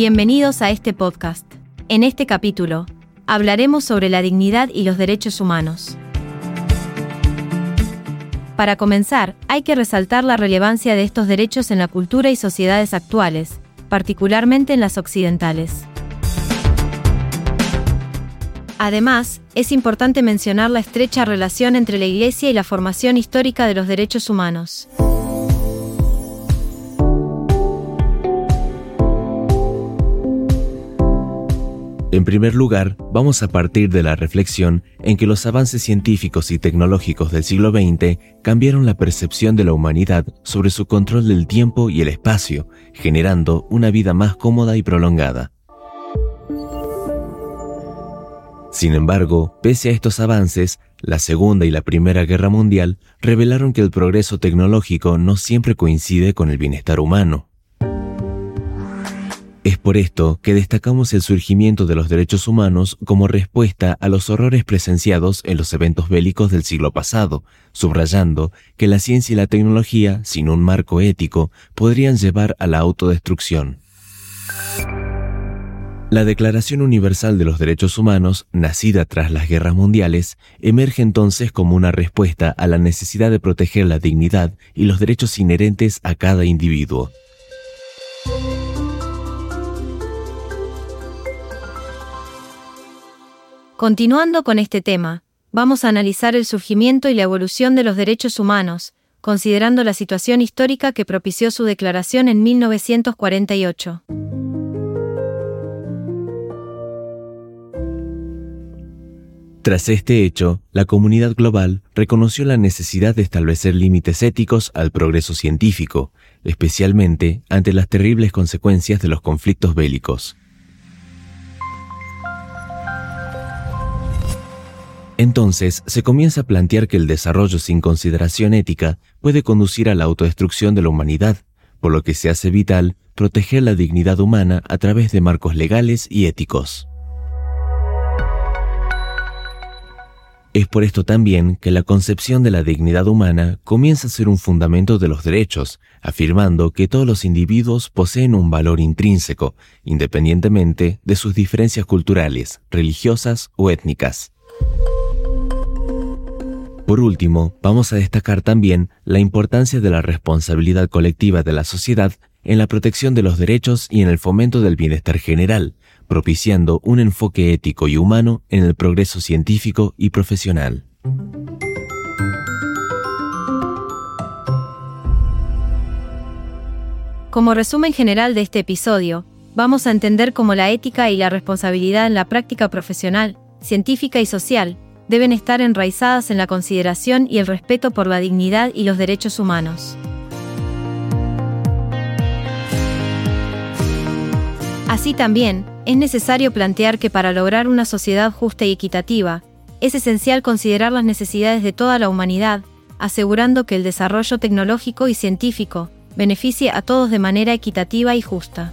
Bienvenidos a este podcast. En este capítulo, hablaremos sobre la dignidad y los derechos humanos. Para comenzar, hay que resaltar la relevancia de estos derechos en la cultura y sociedades actuales, particularmente en las occidentales. Además, es importante mencionar la estrecha relación entre la Iglesia y la formación histórica de los derechos humanos. En primer lugar, vamos a partir de la reflexión en que los avances científicos y tecnológicos del siglo XX cambiaron la percepción de la humanidad sobre su control del tiempo y el espacio, generando una vida más cómoda y prolongada. Sin embargo, pese a estos avances, la Segunda y la Primera Guerra Mundial revelaron que el progreso tecnológico no siempre coincide con el bienestar humano. Es por esto que destacamos el surgimiento de los derechos humanos como respuesta a los horrores presenciados en los eventos bélicos del siglo pasado, subrayando que la ciencia y la tecnología, sin un marco ético, podrían llevar a la autodestrucción. La Declaración Universal de los Derechos Humanos, nacida tras las guerras mundiales, emerge entonces como una respuesta a la necesidad de proteger la dignidad y los derechos inherentes a cada individuo. Continuando con este tema, vamos a analizar el surgimiento y la evolución de los derechos humanos, considerando la situación histórica que propició su declaración en 1948. Tras este hecho, la comunidad global reconoció la necesidad de establecer límites éticos al progreso científico, especialmente ante las terribles consecuencias de los conflictos bélicos. Entonces se comienza a plantear que el desarrollo sin consideración ética puede conducir a la autodestrucción de la humanidad, por lo que se hace vital proteger la dignidad humana a través de marcos legales y éticos. Es por esto también que la concepción de la dignidad humana comienza a ser un fundamento de los derechos, afirmando que todos los individuos poseen un valor intrínseco, independientemente de sus diferencias culturales, religiosas o étnicas. Por último, vamos a destacar también la importancia de la responsabilidad colectiva de la sociedad en la protección de los derechos y en el fomento del bienestar general, propiciando un enfoque ético y humano en el progreso científico y profesional. Como resumen general de este episodio, vamos a entender cómo la ética y la responsabilidad en la práctica profesional, científica y social deben estar enraizadas en la consideración y el respeto por la dignidad y los derechos humanos. Así también, es necesario plantear que para lograr una sociedad justa y equitativa, es esencial considerar las necesidades de toda la humanidad, asegurando que el desarrollo tecnológico y científico beneficie a todos de manera equitativa y justa.